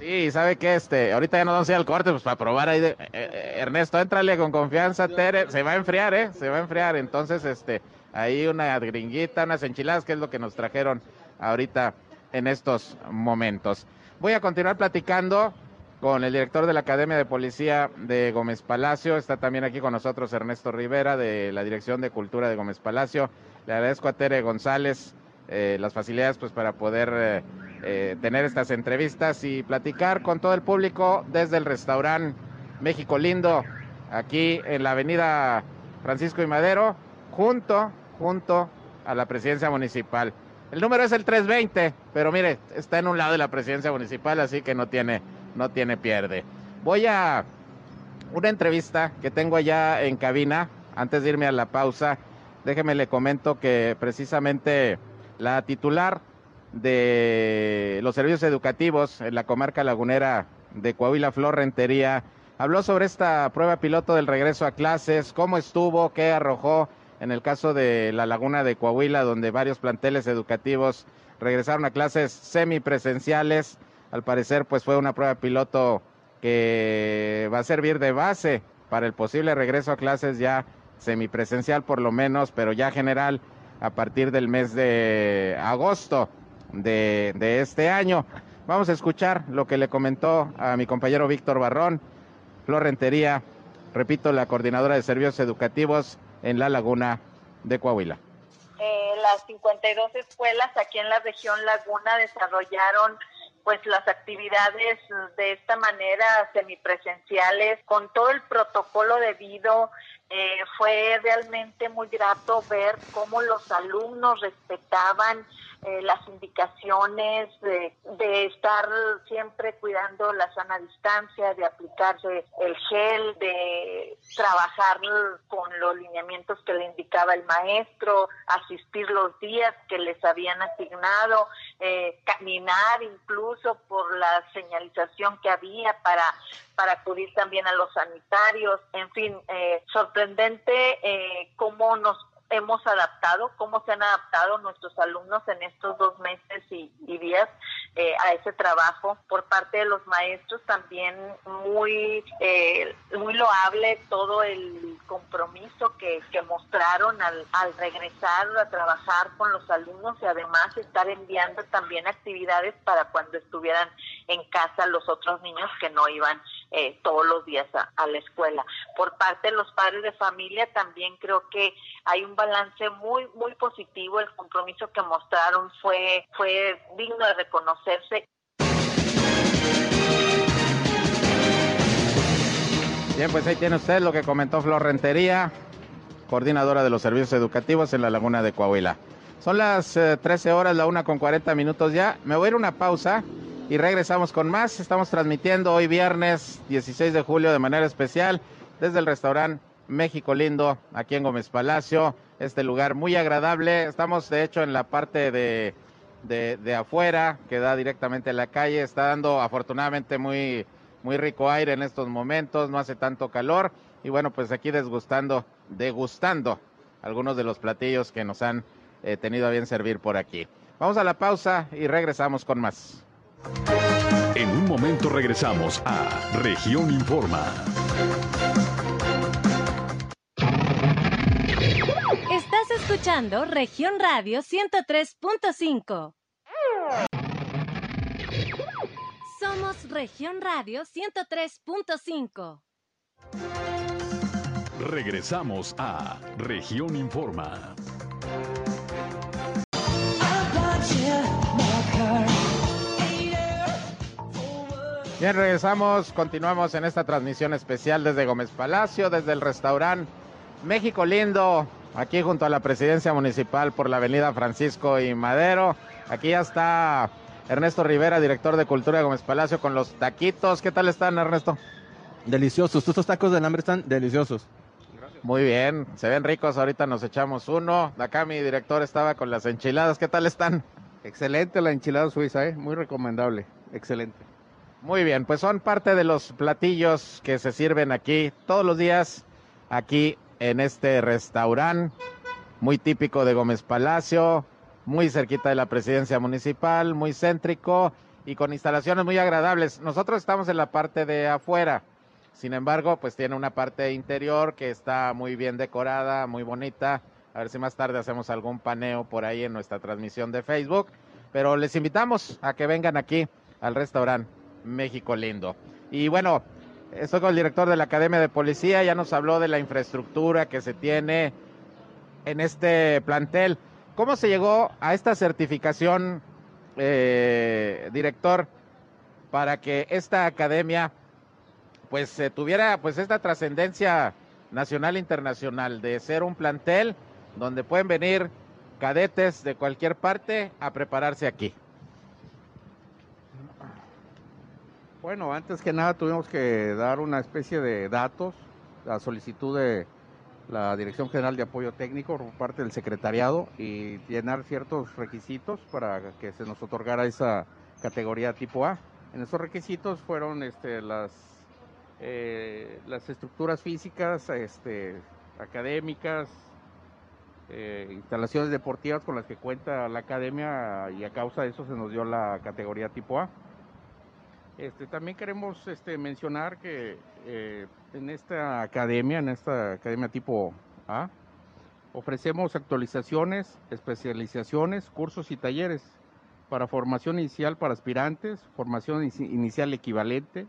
Sí, ¿sabe qué? Este, ahorita ya nos vamos a ir al corte, pues para probar ahí. De, eh, eh, Ernesto, entrale con confianza, Tere. Se va a enfriar, ¿eh? Se va a enfriar. Entonces, este, ahí una gringuita, unas enchiladas, que es lo que nos trajeron ahorita en estos momentos. Voy a continuar platicando con el director de la Academia de Policía de Gómez Palacio. Está también aquí con nosotros Ernesto Rivera de la Dirección de Cultura de Gómez Palacio. Le agradezco a Tere González eh, las facilidades pues para poder eh, eh, tener estas entrevistas y platicar con todo el público desde el restaurante México Lindo, aquí en la avenida Francisco y Madero, junto, junto a la presidencia municipal. El número es el 320, pero mire, está en un lado de la presidencia municipal, así que no tiene no tiene pierde. Voy a una entrevista que tengo allá en cabina, antes de irme a la pausa, déjeme le comento que precisamente la titular de los servicios educativos en la comarca lagunera de Coahuila, Flor Rentería, habló sobre esta prueba piloto del regreso a clases, cómo estuvo, qué arrojó en el caso de la laguna de Coahuila, donde varios planteles educativos regresaron a clases semipresenciales al parecer, pues fue una prueba piloto que va a servir de base para el posible regreso a clases ya semipresencial por lo menos, pero ya general a partir del mes de agosto de, este año. Vamos a escuchar lo que le comentó a mi compañero Víctor Barrón, Flor Rentería, repito, la coordinadora de servicios educativos en la laguna de Coahuila. Eh, las 52 escuelas aquí en la región Laguna desarrollaron pues las actividades de esta manera semipresenciales con todo el protocolo debido eh, fue realmente muy grato ver cómo los alumnos respetaban eh, las indicaciones de, estar siempre cuidando la sana distancia, de aplicarse el gel, de trabajar con los lineamientos que le indicaba el maestro, asistir los días que les habían asignado, eh, caminar incluso por la señalización que había para para acudir también a los sanitarios, en fin, eh, sorprendente eh, cómo nos hemos adaptado, cómo se han adaptado nuestros alumnos en estos dos meses y, días eh, a ese trabajo por parte de los maestros también muy eh, muy loable todo el compromiso que, que mostraron al, al regresar a trabajar con los alumnos y además estar enviando también actividades para cuando estuvieran en casa los otros niños que no iban eh, todos los días a, la escuela. Por parte de los padres de familia también creo que hay un balance muy muy positivo. El compromiso que mostraron fue fue digno de reconocerse. Bien, pues ahí tiene usted lo que comentó Flor Rentería, coordinadora de los servicios educativos en la Laguna de Coahuila. Son las 13 eh, horas, la una con 40 minutos ya. Me voy a ir a una pausa y regresamos con más. Estamos transmitiendo hoy viernes 16 de julio de manera especial desde el restaurante México Lindo aquí en Gómez Palacio. Este lugar muy agradable. Estamos de hecho en la parte de, de, afuera que da directamente a la calle. Está dando afortunadamente muy, muy rico aire en estos momentos. No hace tanto calor. Y bueno, pues aquí desgustando, degustando algunos de los platillos que nos han eh, tenido a bien servir por aquí. Vamos a la pausa y regresamos con más. En un momento regresamos a Región Informa. Estás escuchando Región Radio 103.5. Somos Región Radio 103.5. Regresamos a Región Informa. Bien, regresamos, continuamos en esta transmisión especial desde Gómez Palacio, desde el restaurante México Lindo, aquí junto a la presidencia municipal por la avenida Francisco y Madero. Aquí ya está Ernesto Rivera, director de Cultura de Gómez Palacio, con los taquitos. ¿Qué tal están, Ernesto? Deliciosos, estos tacos de alambre están deliciosos. Muy bien, se ven ricos, ahorita nos echamos uno. Acá mi director estaba con las enchiladas, ¿qué tal están? Excelente la enchilada suiza, ¿eh? muy recomendable, excelente. Muy bien, pues son parte de los platillos que se sirven aquí todos los días, aquí en este restaurante, muy típico de Gómez Palacio, muy cerquita de la presidencia municipal, muy céntrico y con instalaciones muy agradables. Nosotros estamos en la parte de afuera, sin embargo, pues tiene una parte interior que está muy bien decorada, muy bonita. A ver si más tarde hacemos algún paneo por ahí en nuestra transmisión de Facebook. Pero les invitamos a que vengan aquí al restaurante México Lindo. Y bueno, estoy con el director de la Academia de Policía, ya nos habló de la infraestructura que se tiene en este plantel. ¿Cómo se llegó a esta certificación, eh, director, para que esta academia pues eh, tuviera pues esta trascendencia nacional e internacional de ser un plantel donde pueden venir cadetes de cualquier parte a prepararse aquí. Bueno, antes que nada tuvimos que dar una especie de datos, la solicitud de la Dirección General de Apoyo Técnico por parte del secretariado y llenar ciertos requisitos para que se nos otorgara esa categoría tipo A. En esos requisitos fueron este, las, eh, las estructuras físicas, este, académicas, eh, instalaciones deportivas con las que cuenta la academia y a causa de eso se nos dio la categoría tipo A. Este, también queremos este, mencionar que eh, en esta academia, en esta academia tipo A, ofrecemos actualizaciones, especializaciones, cursos y talleres para formación inicial para aspirantes, formación inicial equivalente,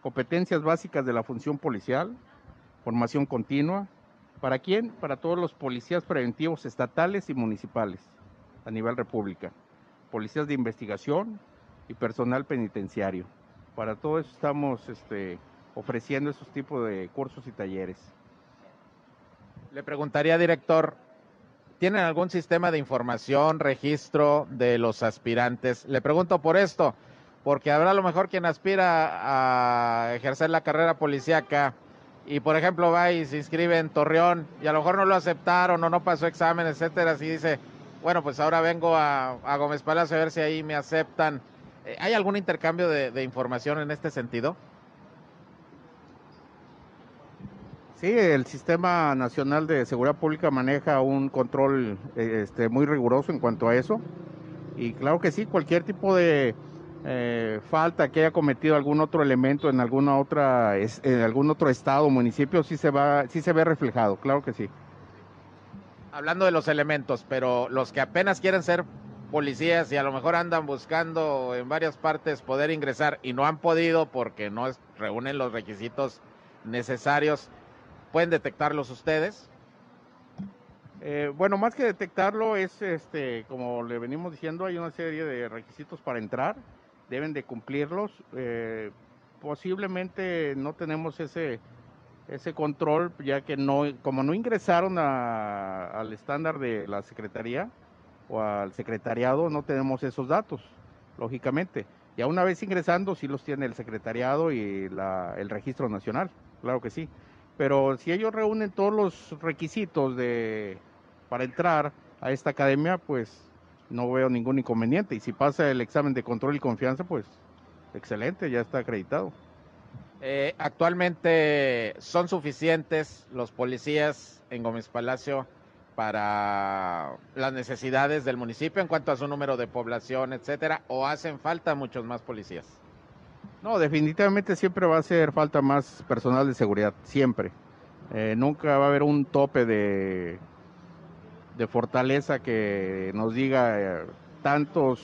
competencias básicas de la función policial, formación continua. ¿Para quién? Para todos los policías preventivos estatales y municipales a nivel república, policías de investigación y personal penitenciario. Para todo eso estamos este, ofreciendo esos tipos de cursos y talleres. Le preguntaría, director, ¿tienen algún sistema de información, registro de los aspirantes? Le pregunto por esto, porque habrá a lo mejor quien aspira a ejercer la carrera policíaca y, por ejemplo, va y se inscribe en Torreón y a lo mejor no lo aceptaron o no pasó examen, etcétera, y dice, bueno, pues ahora vengo a, a Gómez Palacio a ver si ahí me aceptan. Eh, ¿Hay algún intercambio de, de, información en este sentido? Sí, el Sistema Nacional de Seguridad Pública maneja un control este, muy riguroso en cuanto a eso. Y claro que sí, cualquier tipo de eh, falta que haya cometido algún otro elemento en alguna otra, en algún otro estado o municipio, sí se va, sí se ve reflejado, claro que sí. Hablando de los elementos, pero los que apenas quieren ser policías y a lo mejor andan buscando en varias partes poder ingresar y no han podido porque no reúnen los requisitos necesarios, ¿pueden detectarlos ustedes? Eh, bueno, más que detectarlo es, este, como le venimos diciendo, hay una serie de requisitos para entrar, deben de cumplirlos. Eh, posiblemente no tenemos ese ese control, ya que no, como no ingresaron a, al estándar de la Secretaría, o al secretariado no tenemos esos datos, lógicamente. Ya una vez ingresando, sí los tiene el secretariado y la, el registro nacional, claro que sí. Pero si ellos reúnen todos los requisitos de, para entrar a esta academia, pues no veo ningún inconveniente. Y si pasa el examen de control y confianza, pues excelente, ya está acreditado. Eh, actualmente son suficientes los policías en Gómez Palacio para las necesidades del municipio en cuanto a su número de población, etcétera, o hacen falta muchos más policías. No, definitivamente siempre va a hacer falta más personal de seguridad, siempre. Eh, nunca va a haber un tope de, de fortaleza que nos diga eh, tantos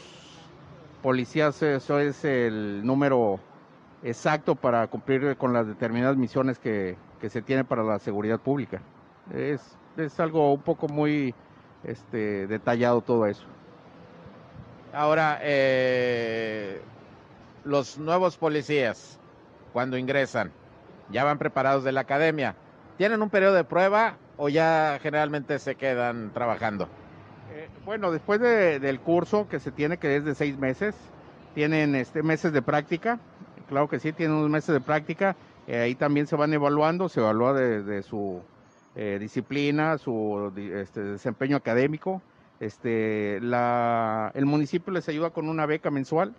policías, eso es el número exacto para cumplir con las determinadas misiones que, que se tiene para la seguridad pública. Es, es algo un poco muy este, detallado todo eso. Ahora, eh, los nuevos policías, cuando ingresan, ya van preparados de la academia. ¿Tienen un periodo de prueba o ya generalmente se quedan trabajando? Eh, bueno, después de, del curso que se tiene, que es de seis meses, tienen este, meses de práctica. Claro que sí, tienen unos meses de práctica. Eh, ahí también se van evaluando, se evalúa de, de su eh, disciplina, su este, desempeño académico. Este, la, el municipio les ayuda con una beca mensual,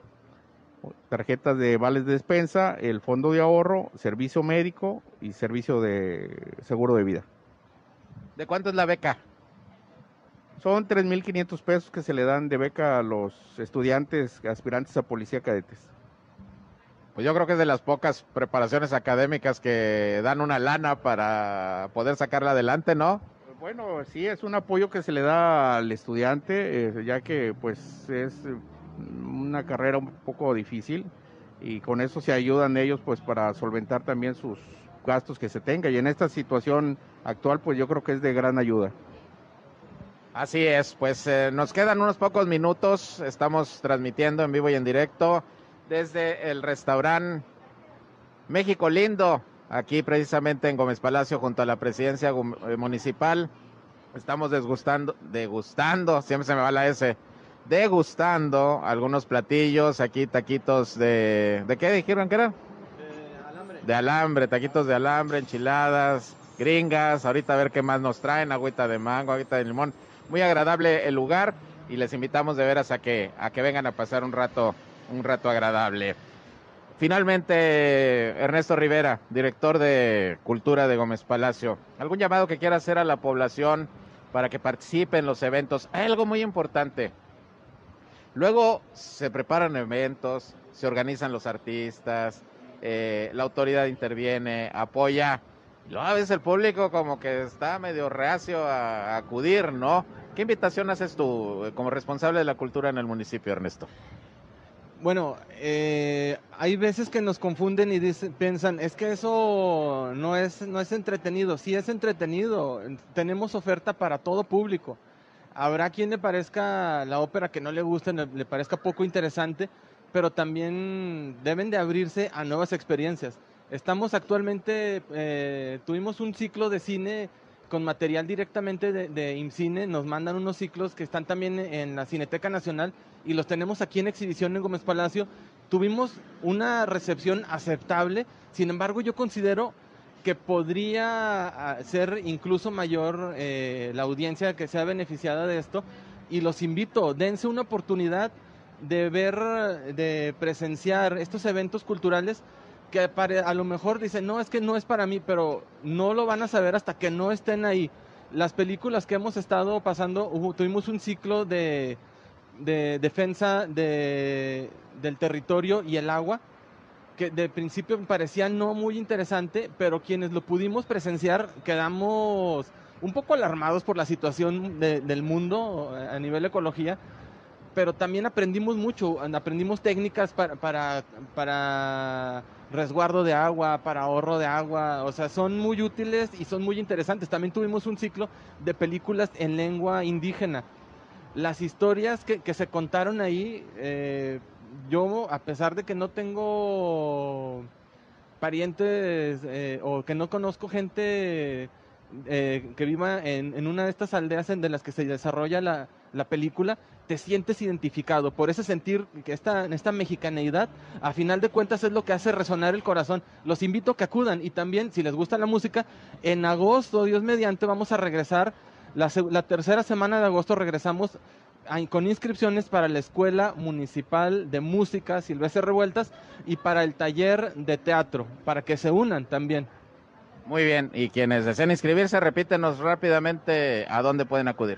tarjetas de vales de despensa, el fondo de ahorro, servicio médico y servicio de seguro de vida. ¿De cuánto es la beca? Son 3.500 pesos que se le dan de beca a los estudiantes aspirantes a policía cadetes. Pues yo creo que es de las pocas preparaciones académicas que dan una lana para poder sacarla adelante, ¿no? Bueno, sí, es un apoyo que se le da al estudiante, eh, ya que pues es una carrera un poco difícil y con eso se ayudan ellos pues para solventar también sus gastos que se tenga y en esta situación actual pues yo creo que es de gran ayuda. Así es, pues eh, nos quedan unos pocos minutos, estamos transmitiendo en vivo y en directo desde el restaurante México Lindo, aquí precisamente en Gómez Palacio junto a la presidencia eh, municipal. Estamos desgustando, degustando, siempre se me va la S, degustando algunos platillos, aquí taquitos de, ¿de qué dijeron que era? De alambre. De alambre, taquitos de alambre, enchiladas, gringas, ahorita a ver qué más nos traen, agüita de mango, agüita de limón. Muy agradable el lugar y les invitamos de veras a que, a que vengan a pasar un rato, un rato agradable. Finalmente, Ernesto Rivera, director de Cultura de Gómez Palacio, ¿algún llamado que quiera hacer a la población para que participe en los eventos? Hay algo muy importante. Luego se preparan eventos, se organizan los artistas, eh, la autoridad interviene, apoya. Luego a veces el público como que está medio reacio a, acudir, ¿no? ¿Qué invitación haces tú como responsable de la cultura en el municipio, Ernesto? Bueno, eh, hay veces que nos confunden y dicen, piensan, es que eso no es, no es entretenido. Sí es entretenido, tenemos oferta para todo público. Habrá quien le parezca la ópera que no le guste, le, parezca poco interesante, pero también deben de abrirse a nuevas experiencias. Estamos actualmente, eh, tuvimos un ciclo de cine con material directamente de, de IMCINE, nos mandan unos ciclos que están también en la Cineteca Nacional y los tenemos aquí en exhibición en Gómez Palacio. Tuvimos una recepción aceptable, sin embargo yo considero que podría ah, ser incluso mayor eh, la audiencia que sea beneficiada de esto y los invito, dense una oportunidad de ver, de presenciar estos eventos culturales que a lo mejor dicen, no, es que no es para mí, pero no lo van a saber hasta que no estén ahí. Las películas que hemos estado pasando, hubo- tuvimos un ciclo de, de defensa de, del territorio y el agua, que de principio parecía no muy interesante, pero quienes lo pudimos presenciar quedamos un poco alarmados por la situación de- del mundo eh, a nivel ecología, pero también aprendimos mucho, aprendimos técnicas para, para, para resguardo de agua, para ahorro de agua, o sea, son muy útiles y son muy interesantes. También tuvimos un ciclo de películas en lengua indígena. Las historias que, que se contaron ahí, eh, yo, a pesar de que no tengo parientes eh, o que no conozco gente eh, que viva en, en una de estas aldeas en de las que se desarrolla la, la película, te sientes identificado por ese sentir que esta, esta mexicaneidad, a final de cuentas es lo que hace resonar el corazón. Los invito a que acudan y también, si les gusta la música, en agosto, Dios mediante, vamos a regresar, la, tercera semana de agosto regresamos con inscripciones para la Escuela Municipal de Música Silvestre Revueltas y para el taller de teatro, para que se unan también. Muy bien, y quienes deseen inscribirse, repítenos rápidamente a dónde pueden acudir.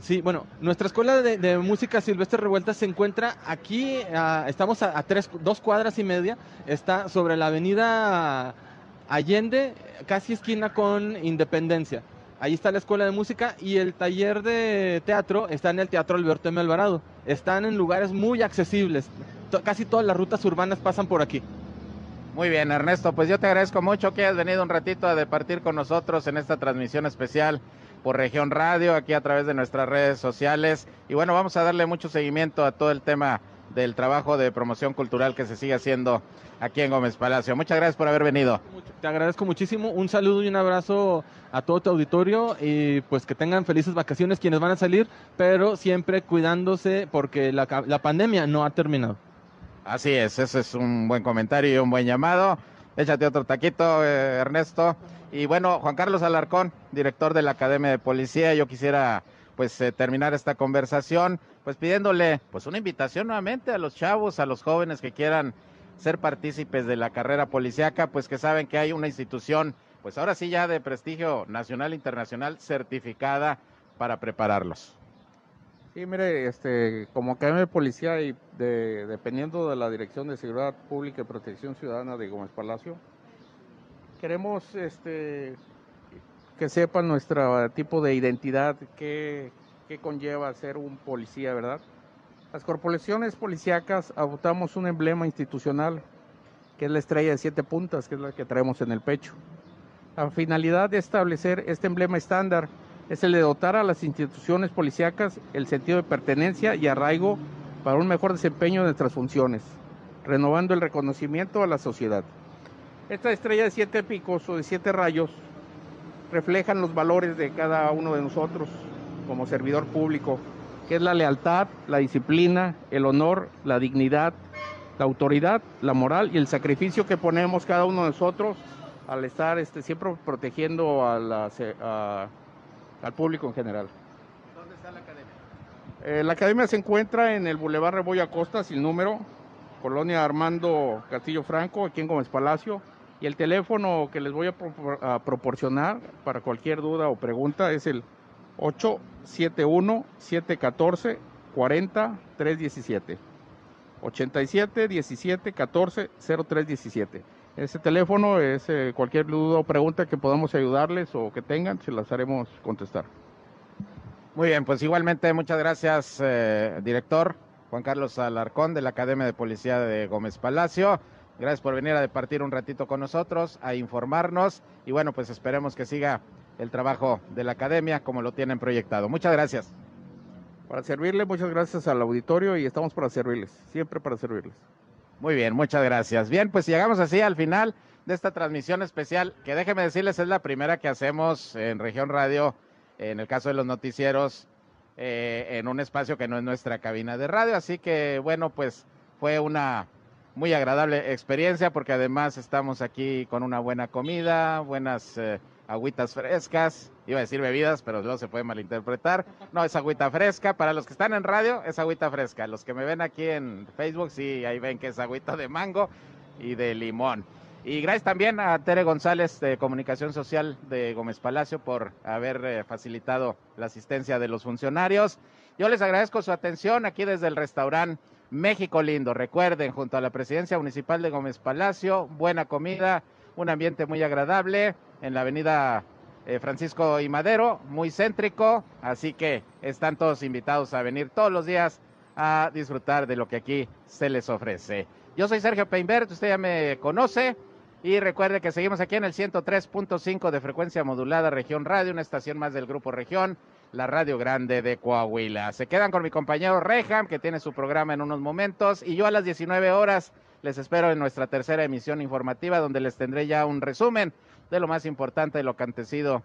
Sí, bueno, nuestra escuela de, música Silvestre Revuelta se encuentra aquí, estamos a, tres, dos cuadras y media, está sobre la avenida Allende, casi esquina con Independencia. Ahí está la escuela de música y el taller de teatro está en el Teatro Alberto M. Alvarado. Están en lugares muy accesibles. Casi todas las rutas urbanas pasan por aquí. Muy bien, Ernesto, pues yo te agradezco mucho que hayas venido un ratito a departir con nosotros en esta transmisión especial por Región Radio, aquí a través de nuestras redes sociales. Y bueno, vamos a darle mucho seguimiento a todo el tema del trabajo de promoción cultural que se sigue haciendo aquí en Gómez Palacio. Muchas gracias por haber venido. Te agradezco muchísimo. Un saludo y un abrazo a todo tu auditorio y pues que tengan felices vacaciones quienes van a salir, pero siempre cuidándose porque la, la pandemia no ha terminado. Así es, ese es un buen comentario y un buen llamado. Échate otro taquito, eh, Ernesto. Y bueno, Juan Carlos Alarcón, director de la Academia de Policía, yo quisiera pues eh, terminar esta conversación pues pidiéndole pues una invitación nuevamente a los chavos, a los jóvenes que quieran ser partícipes de la carrera policíaca, pues que saben que hay una institución pues ahora sí ya de prestigio nacional e internacional certificada para prepararlos. Sí, mire, este, como Academia de Policía y de- dependiendo de la Dirección de Seguridad Pública y Protección Ciudadana de Gómez Palacio, queremos este, que sepan nuestro tipo de identidad, qué, qué conlleva ser un policía, ¿verdad? Las corporaciones policíacas adoptamos un emblema institucional, que es la estrella de siete puntas, que es la que traemos en el pecho. La finalidad de establecer este emblema estándar es el de dotar a las instituciones policíacas el sentido de pertenencia y arraigo para un mejor desempeño de nuestras funciones, renovando el reconocimiento a la sociedad. Esta estrella de siete picos o de siete rayos reflejan los valores de cada uno de nosotros como servidor público, que es la lealtad, la disciplina, el honor, la dignidad, la autoridad, la moral y el sacrificio que ponemos cada uno de nosotros al estar este, siempre protegiendo a la a- al público en general. ¿Dónde está la academia? Eh, la academia se encuentra en el Boulevard Rebolla Costa, sin número, Colonia Armando Castillo Franco, aquí en Gómez Palacio. Y el teléfono que les voy a, propor- a proporcionar para cualquier duda o pregunta es el 871-714-40-317. 87 17 14 0317. Ese teléfono es eh, cualquier duda o pregunta que podamos ayudarles o que tengan, se las haremos contestar. Muy bien, pues igualmente muchas gracias, eh, director Juan Carlos Alarcón de la Academia de Policía de Gómez Palacio. Gracias por venir a departir un ratito con nosotros, a informarnos y bueno, pues esperemos que siga el trabajo de la Academia como lo tienen proyectado. Muchas gracias. Para servirle, muchas gracias al auditorio y estamos para servirles, siempre para servirles. Muy bien, muchas gracias. Bien, pues llegamos así al final de esta transmisión especial, que déjenme decirles es la primera que hacemos en Región Radio, en el caso de los noticieros, eh, en un espacio que no es nuestra cabina de radio. Así que bueno, pues fue una muy agradable experiencia porque además estamos aquí con una buena comida, buenas eh, agüitas frescas, iba a decir bebidas, pero luego se puede malinterpretar. No, es agüita fresca. Para los que están en radio, es agüita fresca. Los que me ven aquí en Facebook, sí, ahí ven que es agüita de mango y de limón. Y gracias también a Tere González de Comunicación Social de Gómez Palacio por haber eh, facilitado la asistencia de los funcionarios. Yo les agradezco su atención aquí desde el restaurante México Lindo. Recuerden, junto a la Presidencia Municipal de Gómez Palacio, buena comida, un ambiente muy agradable en la avenida eh, Francisco y Madero, muy céntrico, así que están todos invitados a venir todos los días a disfrutar de lo que aquí se les ofrece. Yo soy Sergio Peinbert, usted ya me conoce. Y recuerde que seguimos aquí en el 103.5 de frecuencia modulada Región Radio, una estación más del Grupo Región, la Radio Grande de Coahuila. Se quedan con mi compañero Reham, que tiene su programa en unos momentos, y yo a las 19 horas les espero en nuestra tercera emisión informativa, donde les tendré ya un resumen de lo más importante de lo acontecido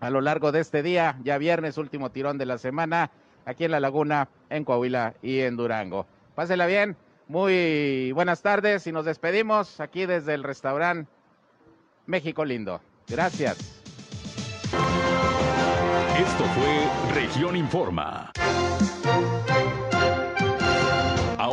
a lo largo de este día, ya viernes, último tirón de la semana, aquí en La Laguna, en Coahuila y en Durango. Pásela bien, muy buenas tardes y nos despedimos aquí desde el restaurante México Lindo. Gracias. Esto fue Región Informa.